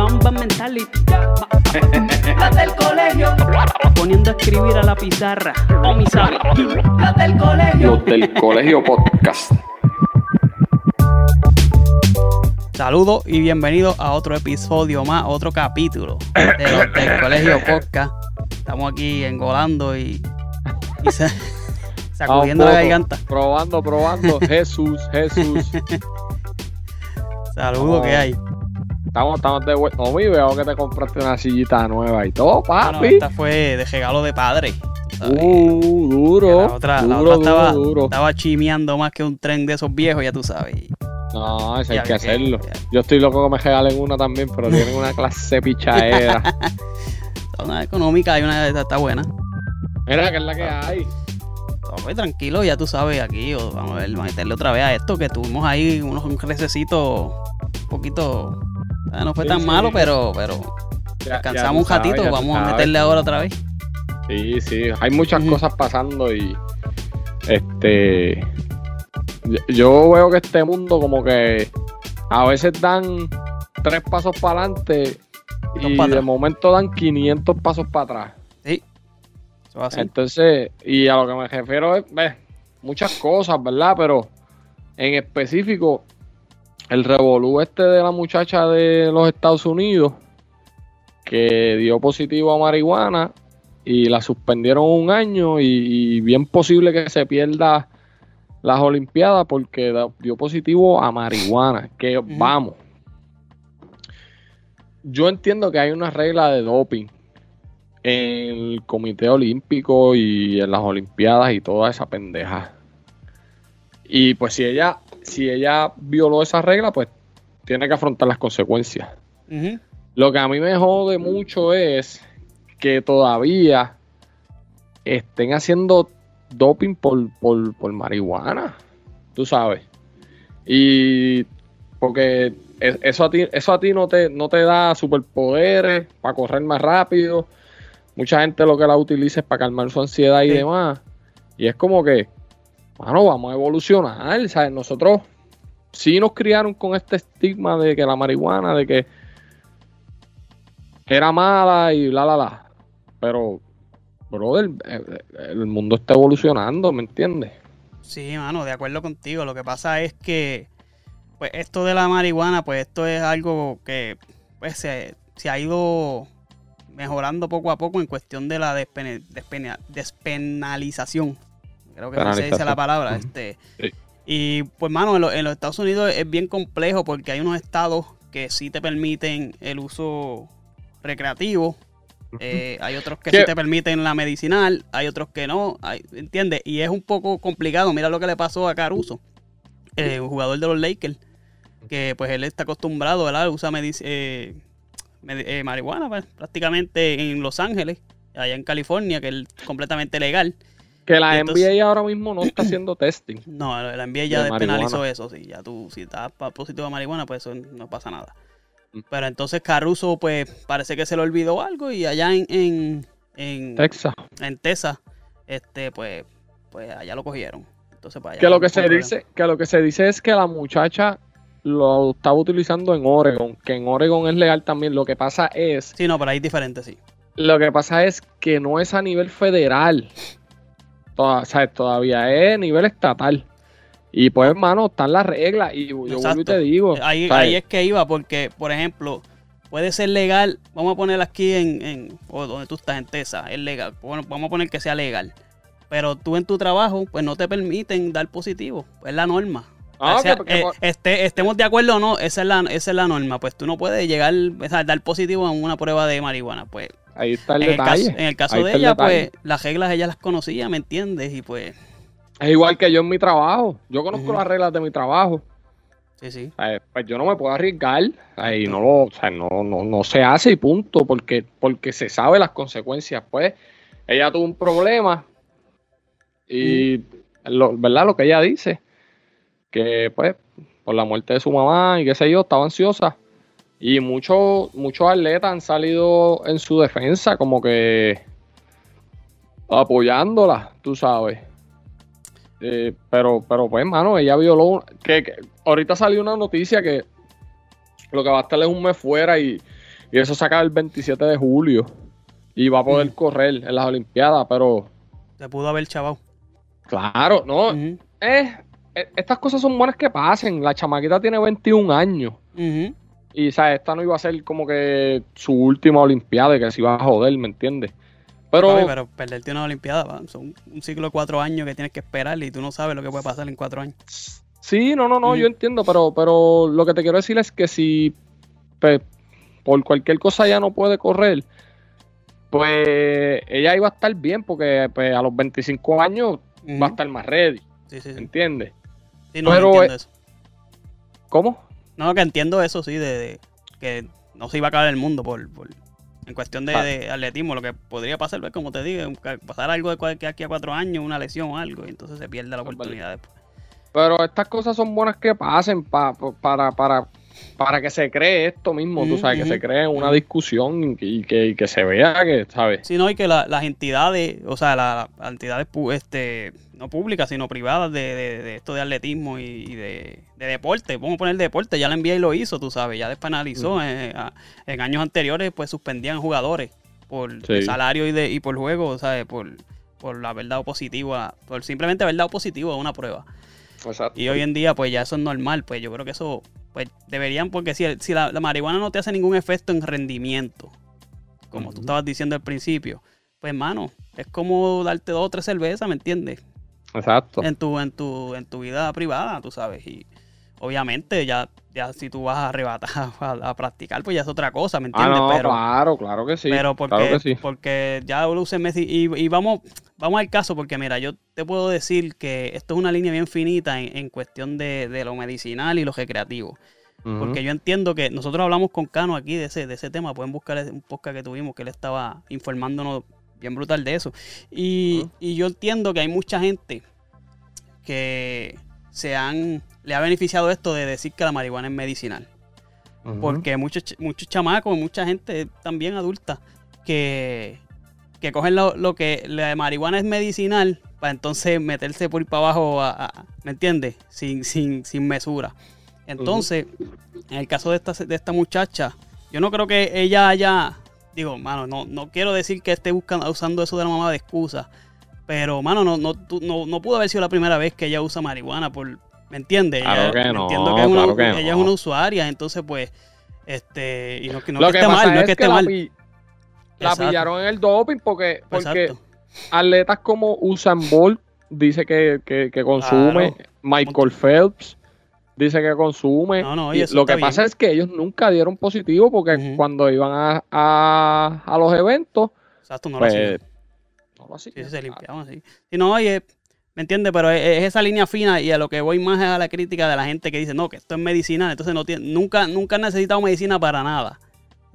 Ma- ma- Mamba mentality. Las del colegio. Poniendo a escribir a la pizarra. O mi sabe. Las del colegio. Los del colegio podcast. Saludos y bienvenidos a otro episodio más, otro capítulo de los del Colegio Podcast. Estamos aquí engolando y, y se- sacudiendo la garganta. Probando, probando. Jesús, Jesús. Saludos que hay. Estamos, estamos de vuelta. No, mi, veo que te compraste una sillita nueva y todo, Bueno, papi. esta fue de regalo de padre. sabes. uh, duro. la otra, la duro, otra estaba, duro, estaba chimeando más que un tren de esos viejos, ya tú sabes. No, eso hay Ya que hacerlo. ya. Yo estoy loco que me regalen una también, pero tienen una clase pichadera. Una económica y una está buena. Mira, que es la que hay. Pues tranquilo, ya tú sabes aquí, vamos a ver, meterle otra vez a esto, que tuvimos ahí unos un recesito un poquito, eh, no fue Sí, tan sí. malo, pero, pero Ya- ya descansamos tú un ratito, ya vamos a meterle ahora otra vez. Sí, sí. Hay muchas cosas pasando y. Este. yo- veo que este mundo, como que. A veces dan tres pasos para adelante y para de momento dan 500 pasos para atrás. Sí, eso va así. Entonces, y a lo que me refiero es, ves, muchas cosas, ¿verdad? Pero en específico, el revolú este de la muchacha de los Estados Unidos que dio positivo a marihuana y la suspendieron un año y, y bien posible que se pierda las Olimpiadas porque dio positivo a marihuana. Que vamos. Yo entiendo que hay una regla de doping en el Comité Olímpico y en las Olimpiadas y toda esa pendeja. Y pues si ella, si ella violó esa regla, pues tiene que afrontar las consecuencias. Lo que a mí me jode mucho es que todavía estén haciendo doping por, por, por marihuana. Tú sabes. Y porque es- eso a ti, eso a ti no te, no te da superpoderes para correr más rápido. Mucha gente lo que la utiliza es para calmar su ansiedad y Sí. demás. Y es como que, bueno, vamos a evolucionar. ¿sabes? Nosotros sí nos criaron con este estigma de que la marihuana, de que era mala y bla, bla, bla. Pero, brother, el mundo está evolucionando, ¿me entiendes? Sí, mano, de acuerdo contigo. Lo que pasa es que, pues, esto de la marihuana, pues, esto es algo que, pues, se, se ha ido mejorando poco a poco en cuestión de la despena- despenalización. Creo que no se dice la palabra. Este Sí. Y, pues, mano, en, lo- en los Estados Unidos es bien complejo porque hay unos estados que sí te permiten el uso recreativo. Eh, hay otros que ¿Qué? sí te permiten la medicinal, hay otros que no, hay- ¿entiendes? Y es un poco complicado. Mira lo que le pasó a Caruso, eh, un jugador de los Lakers, que pues él está acostumbrado, ¿verdad? Usa medic- eh, eh, marihuana pues, prácticamente en Los Ángeles, allá en California, que es completamente legal. Que la entonces- NBA ahora mismo no está haciendo testing. No, la NBA ya De despenalizó eso, sí. Ya tú, si estás positivo a marihuana, pues eso no pasa nada. Mm. Pero entonces Caruso, pues parece que se le olvidó algo y allá en, en, en, Texas. en Texas, este, pues, pues allá lo cogieron. Entonces, para allá Que lo que se problema. dice, que lo que se dice es que la muchacha lo estaba utilizando en Oregon, que en Oregon es legal también. Lo que pasa es, Sí, no, pero ahí es diferente, sí. lo que pasa es que no es a nivel federal. Toda- sea, todavía es nivel estatal. Y pues, hermano, están las reglas. Y yo vuelvo y Exacto. te digo. Ahí, sea, ahí es que iba, porque, por ejemplo, puede ser legal, vamos a poner aquí en, en o donde tú estás, en Tesa, es legal, bueno, vamos a poner que sea legal, pero tú en tu trabajo, pues no te permiten dar positivo, es la norma. Ah, O sea, eh, este, estemos de acuerdo o no, esa es, la, esa es la norma, pues tú no puedes llegar, o sea, dar positivo en una prueba de marihuana, pues ahí está el en el detalle. caso, en el caso Ahí de el ella, pues las reglas ella las conocía, ¿me entiendes? Y pues, Es igual que yo en mi trabajo. Yo conozco las reglas de mi trabajo. sí, sí. Sea, Pues yo no me puedo arriesgar. Ahí no lo, o sea, no, no, no se hace y punto. Porque, porque se sabe las consecuencias. Pues ella tuvo un problema. Y lo, ¿verdad? Lo que ella dice. Que pues, por la muerte de su mamá y qué sé yo, estaba ansiosa. Y muchos, muchos atletas han salido en su defensa, como que apoyándola, tú sabes. Eh, pero, pero pues, mano, ella violó. Que, que ahorita salió una noticia que lo que va a estar es un mes fuera y, y eso saca el 27 de julio. Y va a poder Mm. correr en las Olimpiadas, pero Te pudo haber chavado. claro, no. Eh, eh, estas cosas son buenas que pasen. La chamaquita tiene 21 años. Y, ¿sabes? Esta no iba a ser como que su última Olimpiada y que se iba a joder, ¿me entiendes? Pero, Papi, pero perderte una Olimpiada, va, son un ciclo de cuatro años que tienes que esperar y tú no sabes lo que puede pasar en cuatro años. sí, no, no, no, yo entiendo, pero, pero lo que te quiero decir es que si pues, por cualquier cosa ya no puede correr, pues ella iba a estar bien porque pues, a los 25 años va a estar más ready, Sí, sí, sí. ¿entiendes? Sí, no, pero, entiendo eh, eso. ¿Cómo? No, que entiendo eso, sí, de, de que no se iba a acabar el mundo por, por- en cuestión de, Ah. de atletismo, lo que podría pasar, pues, como te digo, pasar algo de que aquí a cuatro años, una lesión o algo, y entonces se pierde la verdad. oportunidad después. Pero estas cosas son buenas que pasen pa- pa- para, para, para que se cree esto mismo, tú Ujú, sabes, que se cree una discusión y que, y se vea que, ¿sabes? Sí, no, y que la- las entidades, o sea, la- las entidades pu- este, no públicas, sino privadas de, de- de esto de atletismo y, y de, de deporte, vamos a poner deporte, ya la NBA lo hizo, tú sabes, ya después analizó, eh, en años anteriores pues suspendían jugadores por Sí. salario y, de, y por juego, ¿sabes? Por, por la verdad o positiva, por simplemente verdad o positivo a una prueba. Exacto. Y hoy en día, pues ya eso es normal. Pues yo creo que eso, pues deberían, porque si, si la, la marihuana no te hace ningún efecto en rendimiento, como tú Ujú. estabas diciendo al principio, pues hermano, es como darte dos o tres cervezas, ¿me entiendes? Exacto. En tu, en tu, en tu vida privada, tú sabes. Y obviamente ya, ya si tú vas a arrebatar a, a practicar, pues ya es otra cosa, ¿me Ah, entiendes? no, pero, claro, claro que sí. pero porque, claro que sí. porque ya luce Messi. Y, y vamos, vamos al caso, porque mira, yo te puedo decir que esto es una línea bien finita en, en cuestión de, de lo medicinal y lo recreativo. Porque yo entiendo que nosotros hablamos con Cano aquí de ese, de ese tema. Pueden buscar un podcast que tuvimos que él estaba informándonos bien brutal de eso. Y, y yo entiendo que hay mucha gente que se han, le ha beneficiado esto de decir que la marihuana es medicinal. Porque muchos, ch- muchos chamacos, mucha gente también adulta, que, que cogen lo, lo que la marihuana es medicinal para entonces meterse por ir para abajo, a- a- ¿me entiendes? Sin, sin, sin mesura. Entonces, en el caso de esta, de esta muchacha, yo no creo que ella haya, digo, mano, no, no quiero decir que esté buscando, usando eso de la mamá de excusa, pero, mano, no, no, no, no pudo haber sido la primera vez que ella usa marihuana, por, ¿me entiendes? Claro Ella- que no, entiendo que, es una, claro que ella no. es una usuaria, entonces, pues, este, y no, que no Lo que que esté mal, no es que esté mal. pi- la Exacto. pillaron en el doping porque, porque Exacto. atletas como Usain Bolt dice que, que, que consume, Claro. Michael Phelps dice que consume. No, no, Y y lo que pasa es que ellos nunca dieron positivo porque cuando iban a, a, a los eventos, Exacto, no lo pues, hacía. no lo hacían. Sí, se limpiaban así. Sí, no, oye, ¿me entiendes? Pero es, es esa línea fina y a lo que voy más es a la crítica de la gente que dice, no, que esto es medicinal, entonces no tiene, nunca, nunca han necesitado medicina para nada.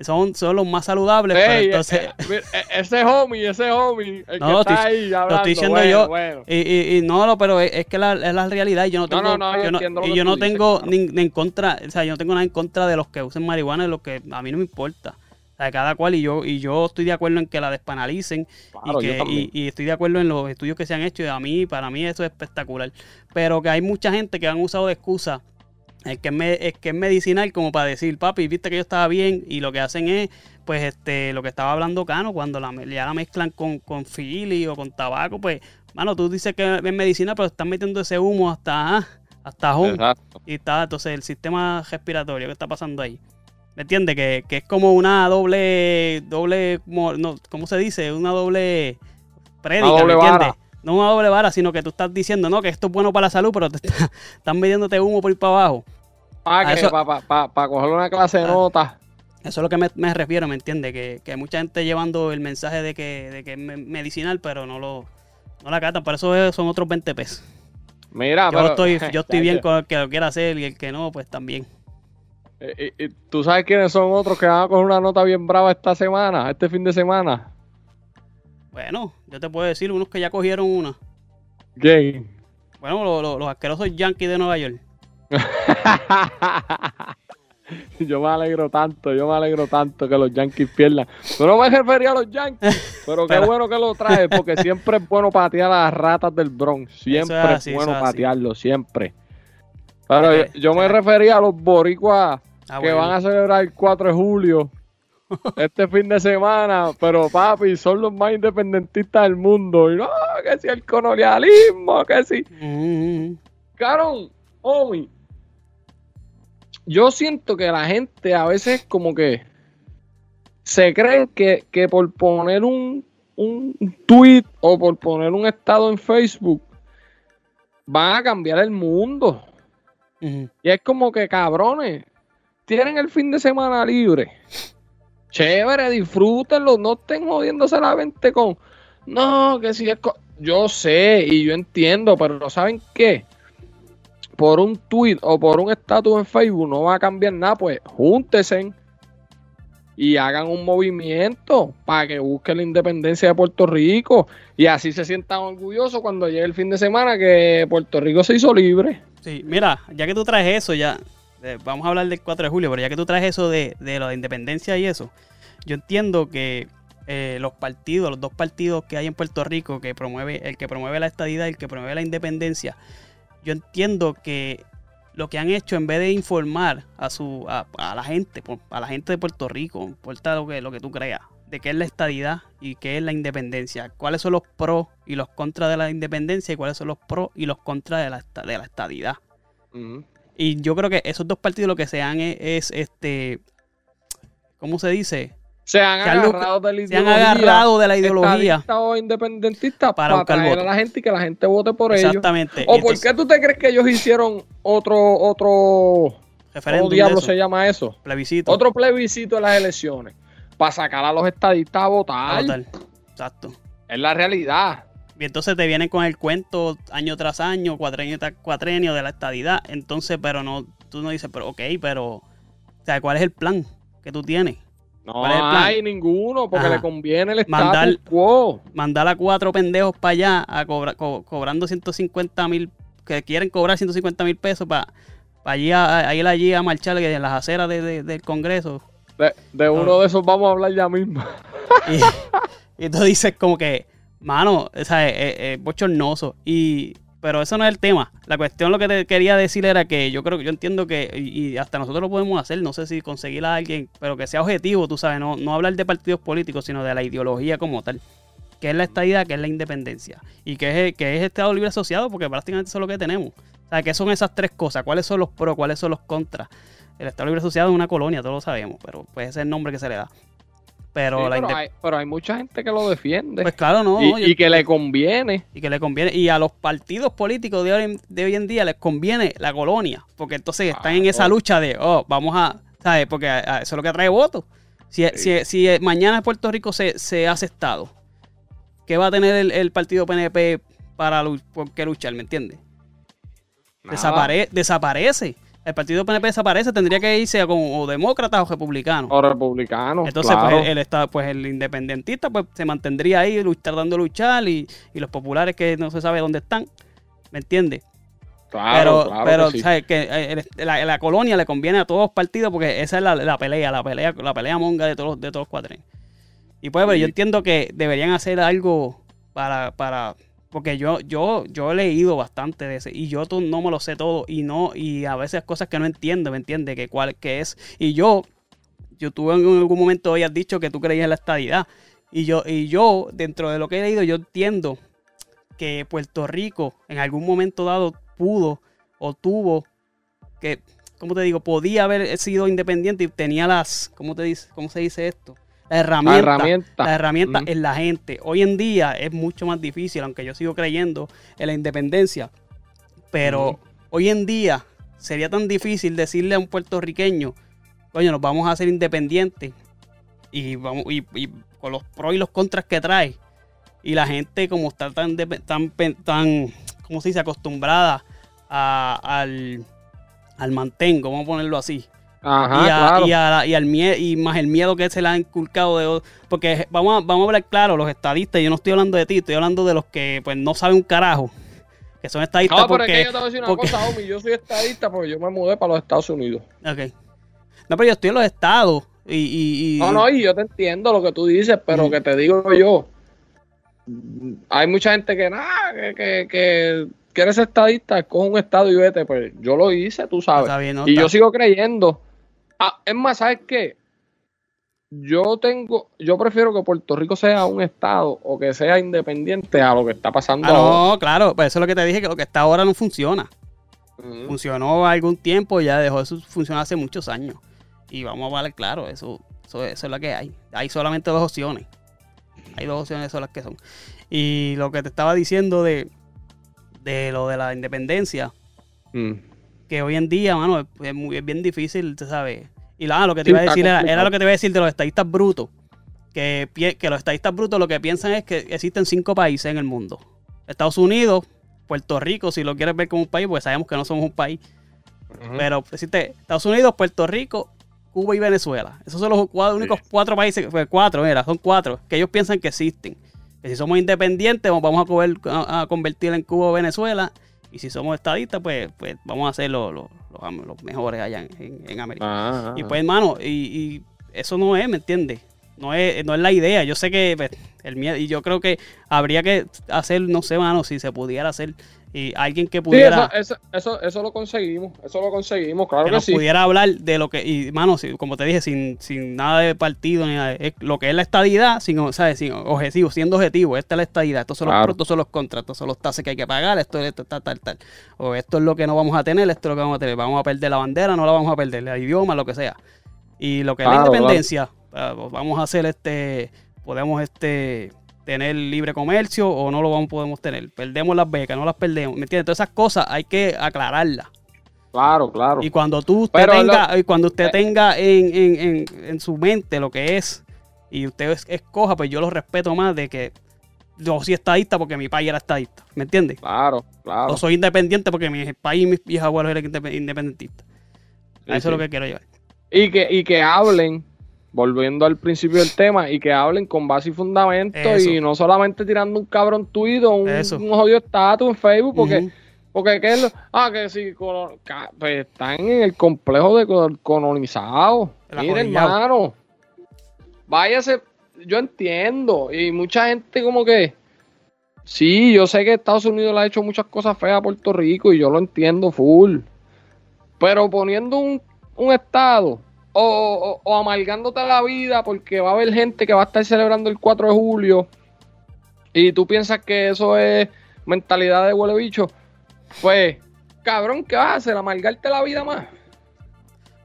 Son, son los más saludables, pero Ey, entonces... eh, eh, eh, ese homie, ese homie, el No, que lo está estoy- ahí hablando, estoy diciendo bueno, yo. bueno. Y, y, y no, no, pero es, que la, es la realidad y yo no tengo, no, no, yo yo no- y yo no dices, tengo claro. ni, ni en contra, o sea, yo no tengo nada en contra de los que usen marihuana, de lo que a mí no me importa. O sea, cada cual y yo y yo estoy de acuerdo en que la despanalicen Claro, y, que, y, y estoy de acuerdo en los estudios que se han hecho y a mí, para mí eso es espectacular. Pero que hay mucha gente que han usado de excusa el que es, me- es que es medicinal como para decir, papi, viste que yo estaba bien y lo que hacen es, pues, este, lo que estaba hablando Cano, cuando la, ya la mezclan con, con fili o con tabaco, pues, mano, tú dices que es medicina, pero están metiendo ese humo hasta, ah, hasta home. Y está, entonces, el sistema respiratorio, ¿qué está pasando ahí? ¿Me entiendes? Que, que es como una doble, doble, no, ¿cómo se dice? Una doble prédica, Una doble ¿me entiendes? vara. No una doble vara, sino que tú estás diciendo, no, que esto es bueno para la salud, pero te está- están midiéndote humo por ir para abajo. Para A eso- pa, pa, pa coger una clase de Ah. notas. Eso es lo que me, me refiero, ¿me entiendes? Que, que hay mucha gente llevando el mensaje de que, de que es me- medicinal, pero no lo, no la catan. Por eso es- son otros 20 pesos. Mira, Yo pero- estoy, yo estoy bien con el que lo quiera hacer y el que no, pues también. Eh, eh, ¿Tú sabes quiénes son otros que van a coger una nota bien brava esta semana, este fin de semana? Bueno, yo te puedo decir unos que ya cogieron una. ¿Quién? Bueno, lo- lo- los asquerosos Yankees de Nueva York. yo me alegro tanto, yo me alegro tanto que los Yankees pierdan. Yo no me refería a los Yankees, pero qué bueno que lo traes, porque siempre es bueno patear a las ratas del Bronx. Siempre es así, bueno es patearlo, siempre. Pero yo, Eh, yo me eh. refería a los boricuas Ah, que bueno. van a celebrar el 4 de julio este fin de semana, pero papi, son los más independentistas del mundo. Y no, que si el colonialismo, que si. Mm, mm, Cabrón, homie, yo siento que la gente a veces como que se creen que, que por poner un, un tweet o por poner un estado en Facebook van a cambiar el mundo. mm. Y es como que cabrones, tienen el fin de semana libre. Chévere, disfrútenlo, no estén jodiéndose la mente con, no, que si es... co-". Yo sé y yo entiendo, pero ¿saben qué? Por un tweet o por un estatus en Facebook no va a cambiar nada, pues júntense y hagan un movimiento para que busquen la independencia de Puerto Rico y así se sientan orgullosos cuando llegue el fin de semana que Puerto Rico se hizo libre. Sí, mira, ya que tú traes eso, ya, vamos a hablar del 4 de julio, pero ya que tú traes eso de, de la independencia y eso, yo entiendo que eh, los partidos, los dos partidos que hay en Puerto Rico, que promueve, el que promueve la estadidad y el que promueve la independencia, yo entiendo que lo que han hecho en vez de informar a su a, la gente, a la gente de Puerto Rico, importa lo que, lo que tú creas, de qué es la estadidad y qué es la independencia, cuáles son los pros y los contras de la independencia y cuáles son los pros y los contras de la, de la estadidad. Y yo creo que esos dos partidos lo que se han es, es, este, ¿cómo se dice? Se han Se agarrado de la Se han agarrado de la ideología. o independentista para para, buscar atraer a la gente y que la gente vote por ellos. Exactamente. ¿O Y por qué tú te crees que ellos hicieron otro, otro, ¿cómo diablo se llama eso? plebiscito. Otro plebiscito en las elecciones para sacar a los estadistas a a votar. votar. Exacto. Es la realidad. Y entonces te vienen con el cuento año tras año, cuatrenio tras cuatrenio de la estadidad. Entonces, pero no, tú no dices, pero ok, pero, o sea, ¿cuál es el plan que tú tienes? No hay ninguno porque Ajá. le conviene el Mandar- status quo. Mandar a cuatro pendejos para allá a cobra- co- cobrando 150 mil, que quieren cobrar 150 mil pesos para allí a, a ir allí a marchar en las aceras de- de- del Congreso. De, de uno de esos vamos a hablar ya mismo. Y, y tú dices como que, mano, o sea, es, es- bochornoso. Y, pero eso no es el tema. La cuestión lo que te quería decir era que yo creo que yo entiendo que, y, hasta nosotros lo podemos hacer, no sé si conseguir a alguien, pero que sea objetivo, tú sabes, no, no hablar de partidos políticos, sino de la ideología como tal. Que es la estadidad, que es la independencia. Y que es, que es Estado Libre Asociado, porque prácticamente eso es lo que tenemos. O sea, ¿qué son esas tres cosas? ¿Cuáles son los pros? ¿Cuáles son los contras? El Estado Libre Asociado es una colonia, todos lo sabemos, pero pues ese es el nombre que se le da. Pero Sí, la pero, hay, pero hay mucha gente que lo defiende. Pues claro, no. y, no, yo- y que le conviene. y que le conviene. Y a los partidos políticos de hoy, en- de hoy en día les conviene la colonia. Porque entonces están en esa lucha de, oh, vamos a, ¿sabes? Porque a- a- eso es lo que trae votos. Si, si, si mañana Puerto Rico se, se hace Estado, ¿qué va a tener el, el partido PNP para por qué luchar? ¿Me entiendes? Desapare- desaparece. El partido PNP desaparece, tendría que irse a como o demócratas o republicanos. O republicanos. Entonces, claro. pues, el, el estado- pues el independentista pues se mantendría ahí tratando de luchar y, y los populares que no se sabe dónde están, ¿me entiendes? Claro, pero, claro pero que sí. ¿sabes? Que, eh, la, la colonia le conviene a todos los partidos porque esa es la, la pelea, la pelea, la pelea monga de todos, los- de todos los cuatrenes. Y pues, pero yo Sí. entiendo que deberían hacer algo para, para, porque yo, yo, yo he leído bastante de ese, y yo no me lo sé todo, y no, y a veces cosas que no entiendo, ¿me entiendes? Que cuál que es. Y yo, yo tuve en algún momento habías dicho que tú creías en la estadidad. Y yo, y yo, dentro de lo que he leído, yo entiendo que Puerto Rico en algún momento dado pudo o, o tuvo que, ¿cómo te digo? Podía haber sido independiente y tenía las, ¿cómo, te dice, cómo se dice esto? La herramienta, La herramienta. la herramienta Ujú. en la gente. Hoy en día es mucho más difícil, aunque yo sigo creyendo en la independencia. Pero hoy en día sería tan difícil decirle a un puertorriqueño, coño, nos vamos a hacer independientes y, vamos, y, y con los pros y los contras que trae. Y la gente como está tan, tan, tan ¿cómo se dice? Acostumbrada a- al, al mantengo, vamos a ponerlo así. Ajá, y, a- claro. y, a la- y al mie- y más el miedo que se le ha inculcado de porque vamos a, vamos a hablar claro los estadistas yo no estoy hablando de ti estoy hablando de los que pues no saben un carajo que son estadistas No, pero porque es que yo te voy a decir una porque- cosa, homie. Yo soy estadista porque yo me mudé para los Estados Unidos. Ok. no pero yo estoy en los estados y, No, no, y yo te entiendo lo que tú dices, pero Ujú. que te digo yo, hay mucha gente que nada, que, que, que quiere ser estadista, coge un estado y vete, pues yo lo hice, tú sabes. Bien, ¿no? y yo sigo creyendo. Ah, es más, ¿sabes qué? Yo tengo, yo prefiero que Puerto Rico sea un estado o que sea independiente a lo que está pasando Ah, ahora. no, claro, pues eso es lo que te dije, que lo que está ahora no funciona. Ujú. Funcionó algún tiempo, ya dejó de funcionar hace muchos años. Y vamos a ver, claro, eso, eso, eso es lo que hay. Hay solamente dos opciones. Hay dos opciones, son las que son. Y lo que te estaba diciendo de, de lo de la independencia, Mm. Que hoy en día, mano, es, es muy- es bien difícil, tú sabes. Y lo que te Sí, iba a decir era, era lo que te iba a decir de los estadistas brutos. Que, que los estadistas brutos lo que piensan es que existen cinco países en el mundo. Estados Unidos, Puerto Rico, si lo quieres ver como un país, pues sabemos que no somos un país. Pero existe Estados Unidos, Puerto Rico, Cuba y Venezuela. Esos son los cuatro, únicos cuatro países, pues, cuatro, mira, son cuatro, que ellos piensan que existen. Que si somos independientes, vamos- a, a- a convertir en Cuba o Venezuela. Y si somos estadistas, pues, pues vamos a ser los, los- los am- los mejores allá en, en- América. Ajá, Y ajá. pues, hermano, y, y eso no es, ¿me entiendes? No es, no es la idea. Yo sé que pues, el miedo, y yo creo que habría que hacer, no sé, mano, si se pudiera hacer, y alguien que Sí, pudiera eso, eso, eso, lo conseguimos, eso lo conseguimos, claro que que, nos sí. pudiera hablar de lo que, y mano, si- como te dije, sin, sin nada de partido, ni nada, es lo que es la estadidad, sin, ¿sabes? sin objetivo, siendo objetivo, esta es la estadidad, estos son los pros, estos son los contras, estos son los tases que hay que pagar, esto es esto, tal, tal, tal. O esto es lo que no vamos a tener, esto es lo que vamos a tener, vamos a perder la bandera, no la vamos a perder, el idioma, lo que sea. Y lo que es la independencia, vamos a hacer este, podemos este tener libre comercio o no lo vamos, podemos tener. Perdemos las becas, no las perdemos. ¿Me entiendes? Todas esas cosas hay que aclararlas. Claro, claro. Y cuando tú usted Pero tenga, y cuando usted eh. tenga en, en- en- en su mente lo que es, y usted es- escoja, pues yo lo respeto más de que yo soy estadista porque mi país era estadista. ¿Me entiendes? Claro, claro. O soy independiente porque mi país y mis, mis abuelos eran indep- independentistas. Sí, eso es lo que quiero llevar. Y que, y que hablen, volviendo al principio del tema, y que hablen con base y fundamento Eso. y no solamente tirando un cabrón tuit o un, un jodido estatus en Facebook, porque, porque ¿qué es lo? Ah, que si colo- ca- pues, están en el complejo de col- colonizado. Acolillado. hermano, váyase, yo entiendo, y mucha gente como que, sí, yo sé que Estados Unidos le ha hecho muchas cosas feas a Puerto Rico y yo lo entiendo full, pero poniendo un, un estado o, amargándote la vida porque va a haber gente que va a estar celebrando el 4 de julio y tú piensas que eso es mentalidad de huele bicho, pues, cabrón, ¿qué vas a hacer? ¿Amargarte la vida más?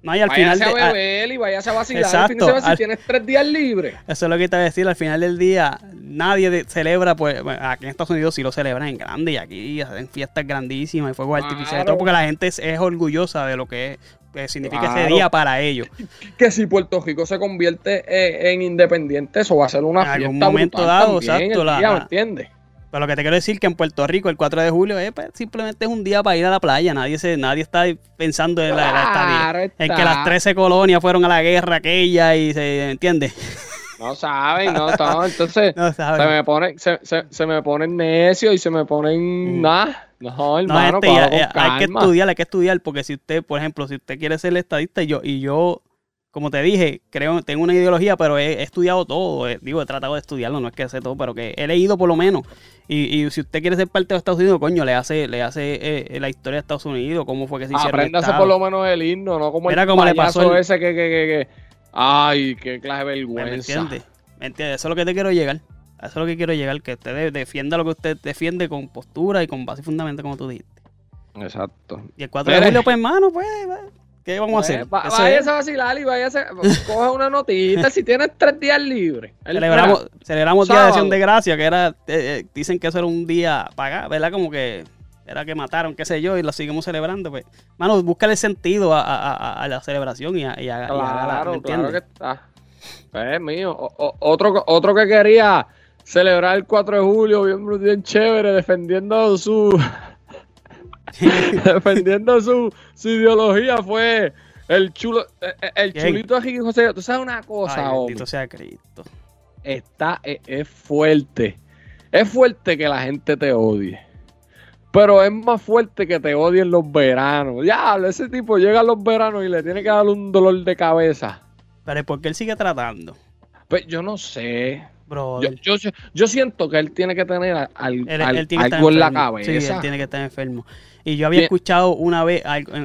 No, y al final de- a beber y váyase a vacilar el fin Exacto, de si tienes tres días libres. Eso es lo que te voy a decir. Al final del día, nadie de- celebra, pues bueno, aquí en Estados Unidos sí lo celebran en grande y aquí hacen fiestas grandísimas y fuegos Claro. artificiales, todo porque la gente es, es orgullosa de lo que, que significa ese día para ellos. Que si Puerto Rico se convierte eh, en independiente, eso va a ser una En algún fiesta momento brutal dado, también, exacto, la- día, ¿me la- entiendes? Pero lo que te quiero decir que en Puerto Rico el 4 de julio eh, pues, simplemente es un día para ir a la playa. Nadie se, nadie está pensando en, la. Claro en está. que las 13 colonias fueron a la guerra aquella y se entiende. No saben, no, no, entonces No se sabes. me ponen, se, se, se me ponen necios y se me ponen nada. No, No, hermano, este, ya- cógalo con ya- hay que estudiar, hay que estudiar, porque si usted, por ejemplo, si usted quiere ser estadista, y yo, y yo, como te dije, creo, tengo una ideología, pero he, he estudiado todo, eh, digo, he tratado de estudiarlo, no es que sé todo, pero que he leído por lo menos. Y, y si usted quiere ser parte de Estados Unidos, coño, le hace, le hace eh, la historia de Estados Unidos, cómo fue que se hicieron Apréndase por lo menos el himno, no como Mira el cómo le pasó ese que, que, que, que- Ay, qué clase de ¿Me vergüenza. ¿Me entiende? Eso es lo que te quiero llegar. Eso es lo que quiero llegar, que usted de- defienda lo que usted defiende con postura y con base y fundamento, como tú dijiste. Exacto. Y el 4 de julio, pues, hermano, pues, ¿qué vamos a hacer? Va- váyase a vacilar y váyase, coge una notita si tienes tres días libres. El- Celebramos, celebramos Día de Acción de Gracia, que era, eh, eh, dicen que eso era un día pagado, ¿verdad? Como que era que mataron, qué sé yo, y lo seguimos celebrando, pues. Mano, búscale sentido a, a- a- a la celebración y a, y a- y Claro, ¿me claro que está. Pues mío. O- o- otro, otro que quería celebrar el 4 de julio, bien, bien chévere, defendiendo su. defendiendo su, su ideología fue el chulo. eh, eh, El ¿Quién? chulito de Ricky José. Tú sabes una cosa, Ay, hombre. bendito sea Cristo. está, es, es fuerte. Es fuerte que la gente te odie. Pero es más fuerte que te odien los veranos. Ya, ese tipo llega a los veranos y le tiene que dar un dolor de cabeza. Pero ¿por qué él sigue tratando? Pues yo no sé. Bro, Yo, yo, yo siento que él tiene que tener al- al- él, al- él tiene que estar algo en la cabeza. Sí, él tiene que estar enfermo. Y yo había Bien. escuchado una vez,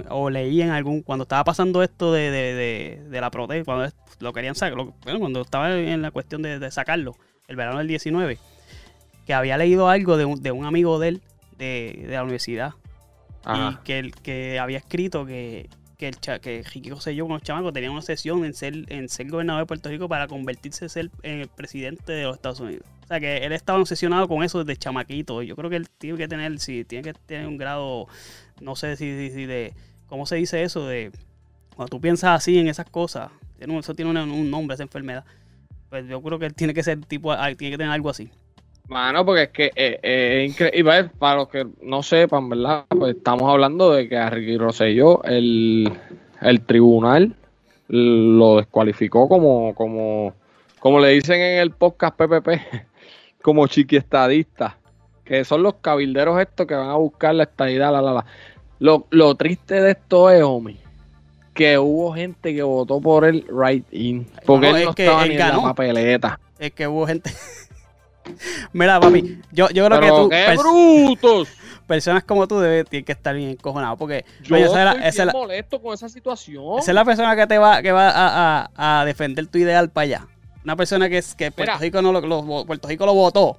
o leí en algún, cuando estaba pasando esto de, de, de, de la protesta, cuando lo querían sacar, lo- bueno, cuando estaba en la cuestión de, sacarlo, el verano del 19, que había leído algo de un, de un amigo de él, de, de la universidad, y que, que había escrito que, que, el cha- que Ricky Rosselló con los chamacos tenían una sesión en ser, en ser gobernador de Puerto Rico para convertirse en ser- el presidente de los Estados Unidos. O sea que él estaba obsesionado con eso desde chamaquito. Yo creo que él tiene que tener, sí, tiene que tener un grado, no sé si, si- si de, ¿cómo se dice eso? De cuando tú piensas así en esas cosas, eso tiene un, un nombre, esa enfermedad. Pues yo creo que él tiene que ser tipo, ah, tiene que tener algo así. Mano, porque es que eh, eh, es increíble. Para los que no sepan, ¿verdad? Pues estamos hablando de que a Ricky Rosselló el, el tribunal lo descualificó como, como, como le dicen en el podcast PPP, como chiquiestadista. Que son los cabilderos estos que van a buscar la estadidad, la, la, la. Lo, lo triste de esto es, homie, que hubo gente que votó por el right in. Porque No, él es no que estaba él ni en la ganó. papeleta. Es que hubo gente... Mira, papi, yo, yo creo Pero que tú, qué brutos. personas como tú debes, tienen que estar bien encojonados porque Yo oye, la, estoy bien la- molesto con esa situación. esa es la persona que te va, que va a, a- a defender tu ideal para allá. Una persona que, que Puerto, Mira. Rico no lo, lo- Puerto Rico lo votó.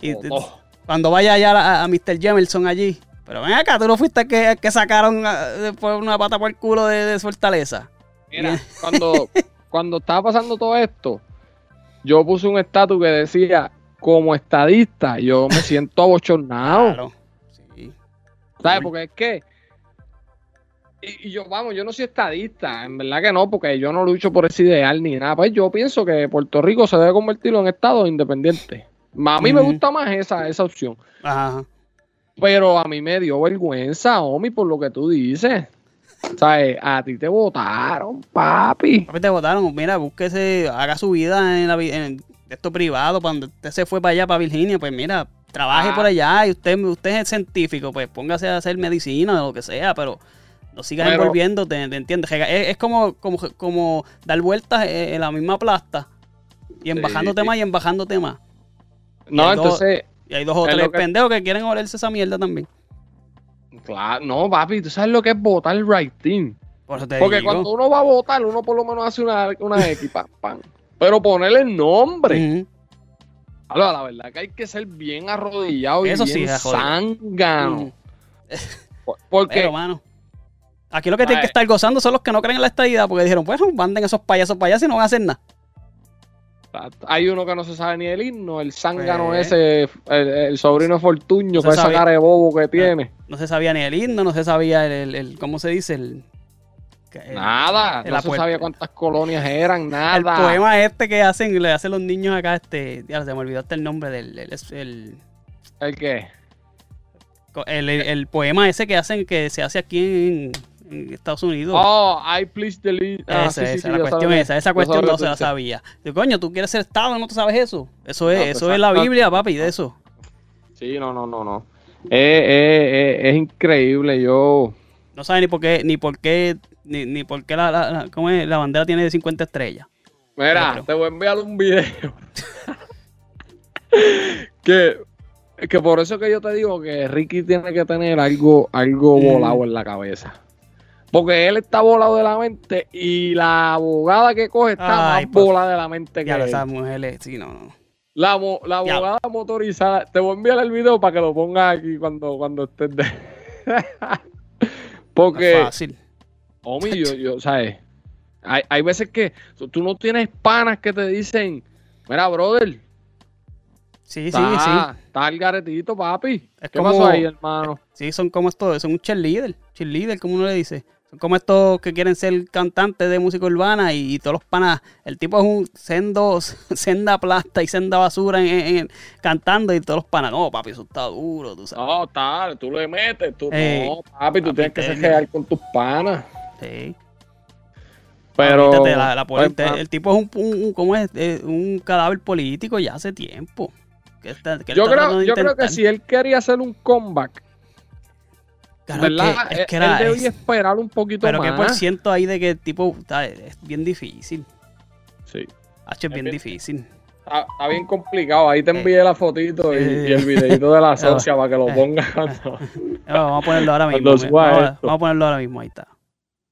Y Votó. cuando vaya allá a, a Mr. Jemerson allí. Pero ven acá, tú no fuiste el que, el que sacaron ah, después una pata por el culo de, de Fortaleza. Mira, cuando, cuando estaba pasando todo esto, yo puse un estatus que decía, como estadista, yo me siento abochornado. Claro. Sí. ¿Sabes? Porque es que. Y, y yo, vamos, yo no soy estadista, en verdad que no, porque yo no lucho por ese ideal ni nada. Pues yo pienso que Puerto Rico se debe convertirlo en estado independiente. A mí me gusta más esa, esa opción. Ajá. Pero a mí me dio vergüenza, Omi, por lo que tú dices. ¿Sabes? A ti te votaron, papi. Papi, te votaron. Mira, búsquese, haga su vida en, la, en esto privado. Cuando usted se fue para allá, para Virginia, pues mira, trabaje Ah. por allá y usted, usted es científico, pues póngase a hacer medicina o lo que sea, pero no sigas Pero- envolviéndote, ¿te entiendes? Es, es como, como, como dar vueltas en la misma plasta y embajándote Sí. más y embajándote más. No, el entonces, Y hay dos o Es tres que- pendejos que quieren olerse esa mierda también. claro, no, papi, tú sabes lo que es votar right team. Por Porque digo. cuando uno va a votar, uno por lo menos hace una, una X, pam, pam. Pero ponerle el nombre. Ahora, la verdad que hay que ser bien arrodillado y Eso sí bien jodido. zángano. Porque Pero, mano. Aquí lo que tienen que estar gozando son los que no creen en la estadidad, porque dijeron, pues manden esos payasos para allá si no van a hacer nada. hay uno que no se sabe ni el himno, el zángano Pues. ese, el, el sobrino de Fortuño, No con esa sabía. cara de bobo que tiene. No se sabía ni el himno, no se sabía el, el- el- ¿cómo se dice? El, el- Nada, el no se sabía cuántas colonias eran, nada. el poema este que hacen, le hacen los niños acá, este, ya se me olvidó hasta el nombre del, el, el- ¿El qué? el- poema ese que hacen, que se hace aquí en, en Estados Unidos. Oh, I please delete. Ah, esa, sí, esa, sí, la cuestión sabía. esa, esa cuestión no se la sabía. Coño, tú quieres ser Estado no te sabes eso. Eso es, No, pues, eso es la exacto. Biblia, papi, de eso. Sí, no, no, no, no. Eh, eh, eh, es increíble, yo... No sabe ni por qué, ni por qué, ni, ni por qué la, la, la- ¿cómo es? la bandera tiene 50 estrellas. Mira, te voy a enviar un video. que, que por eso que yo te digo que Ricky tiene que tener algo, algo Mm. volado en la cabeza. Porque él está volado de la mente y la abogada que coge está Ay, más por- volada de la mente que Ya él. esas mujeres, sí, no, no. La, mo- la Ya. abogada motorizada. Te voy a enviar el video para que lo pongas aquí cuando, cuando estés de... Porque, Fácil. Homie, yo, yo, ¿sabes? Hay, hay veces que tú no tienes panas que te dicen, mira, brother, Sí, sí, está, sí. está el garetito, papi. Es ¿Qué como- pasó ahí, hermano? Sí, son como estos, son un cheerleader, cheerleader, como uno le dice. Son como estos que quieren ser cantantes de música urbana y, y todos los panas. El tipo es un sendo, senda plasta y senda basura en, en- en- cantando y todos los panas. No, papi, eso está duro, tú sabes. No, tal, tú le metes, tú Ey, no, papi, tú papi, tienes que ser real con tus panas. Sí. Pero, Fíjate, la- la pues, pa- el tipo es un, un- un- ¿cómo es? Eh, un cadáver político ya hace tiempo. Que está- que él yo creo, yo creo que si él quería hacer un comeback, Claro, ¿verdad? que- es Él- que era- él debía es- esperar un poquito pero qué más. por ciento hay de que el tipo está- es bien difícil. Sí. H es bien bien- difícil. Está, está bien complicado. Ahí te Sí. envié la fotito y, y el videito de la socia para que lo Eh. pongas. Ah, Vamos a ponerlo ahora mismo. Vamos a ponerlo ahora mismo. Ahí está.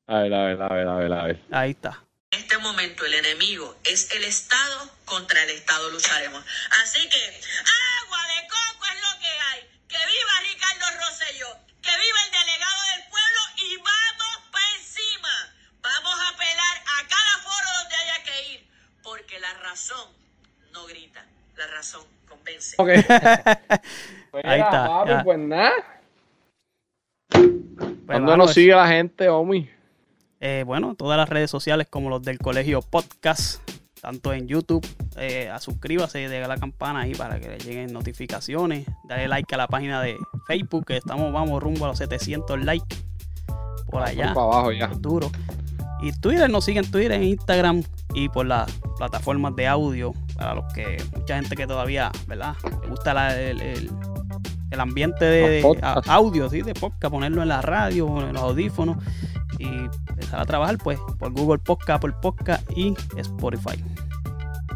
A ver, a ver, a ver, a ver, a ver. Ahí está. En este momento el enemigo es el Estado, contra el Estado lucharemos. Así que agua de coco es lo que hay. Que viva Ricardo Rosselló, que viva el delegado del pueblo y vamos para encima. Vamos a apelar a cada foro donde haya que ir, porque la razón no grita, la razón convence. Ok. Pues Ahí está, papi, pues nada. Pues, ¿Dónde mano, nos sigue la gente, Omi? Eh, bueno, todas las redes sociales como los del colegio podcast, tanto en YouTube, eh, a suscríbase la campana ahí para que le lleguen notificaciones. Dale like a la página de Facebook, que estamos, vamos rumbo a los 700 likes por allá. Para abajo ya. duro. Y Twitter, nos siguen en Twitter, en Instagram y por las plataformas de audio. Para los que, mucha gente que todavía, ¿verdad? Le gusta la- el, el- el ambiente de, de audio, ¿sí? De podcast, ponerlo en la radio, en los audífonos y empezar a trabajar, pues, por Google Podcast, por Podcast y Spotify.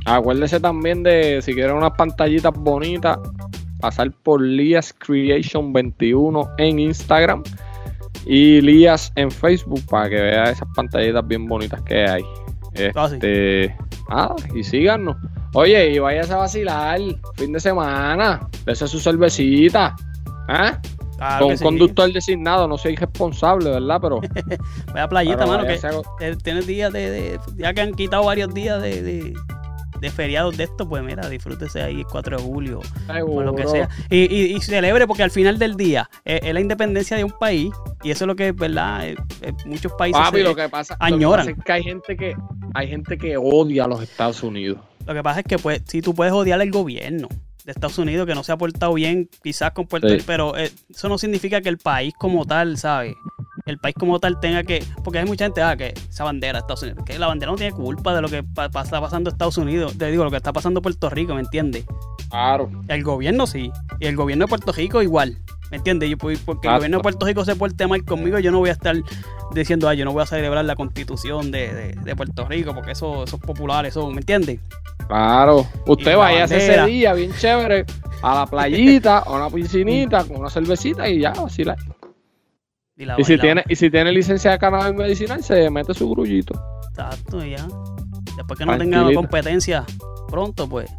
Acuérdese también de, si quieren unas pantallitas bonitas, pasar por Lias Creation 21 en Instagram y Lias en Facebook para que vea esas pantallitas bien bonitas que hay. Ah, sí. Este, nada, y síganos. Oye, y váyase a vacilar fin de semana. Dese su cervecita. ¿Ah? Claro Con que un sí. conductor designado, no soy irresponsable, ¿verdad? Pero, Vaya playita, mano, que eh, tienes días de, de- Ya que han quitado varios días de, de, de feriados de esto, pues mira, disfrútese ahí el 4 de julio. por lo que sea. Y, y- y celebre porque al final del día eh, es la independencia de un país y eso es lo que, ¿verdad? Eh, eh, muchos países Papi, se- lo que pasa, lo que añoran. pasa es que hay gente que hay gente que odia a los Estados Unidos. lo que pasa es que pues si tú puedes odiar al gobierno de Estados Unidos que no se ha portado bien quizás con Puerto Sí. Rico, pero eh, eso no significa que el país como tal, ¿sabes? El país como tal tenga que, porque hay mucha gente, ah, que esa bandera de Estados Unidos, que la bandera no tiene culpa de lo que pa- está pasando en Estados Unidos, te digo, lo que está pasando en Puerto Rico, ¿me entiendes? Claro. El gobierno sí. Y el gobierno de Puerto Rico igual. ¿Me entiendes? Pues, porque el gobierno de Puerto Rico se porte mal conmigo, yo no voy a estar diciendo, ah, yo no voy a celebrar la constitución de, de- de Puerto Rico, porque eso, esos populares son, ¿me entiendes? Claro. Usted vaya ese día bien chévere a la playita, a una piscinita, con una cervecita y ya, así la. Y, si tiene, y si tiene licencia de cannabis medicinal, se mete su grullito. Exacto, ya. Después que no tenga una competencia pronto, pues.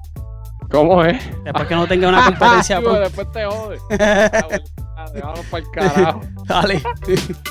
¿Cómo es? Después que no tenga una competencia pronto. después te jode. Ah, ah, te para el carajo. Dale.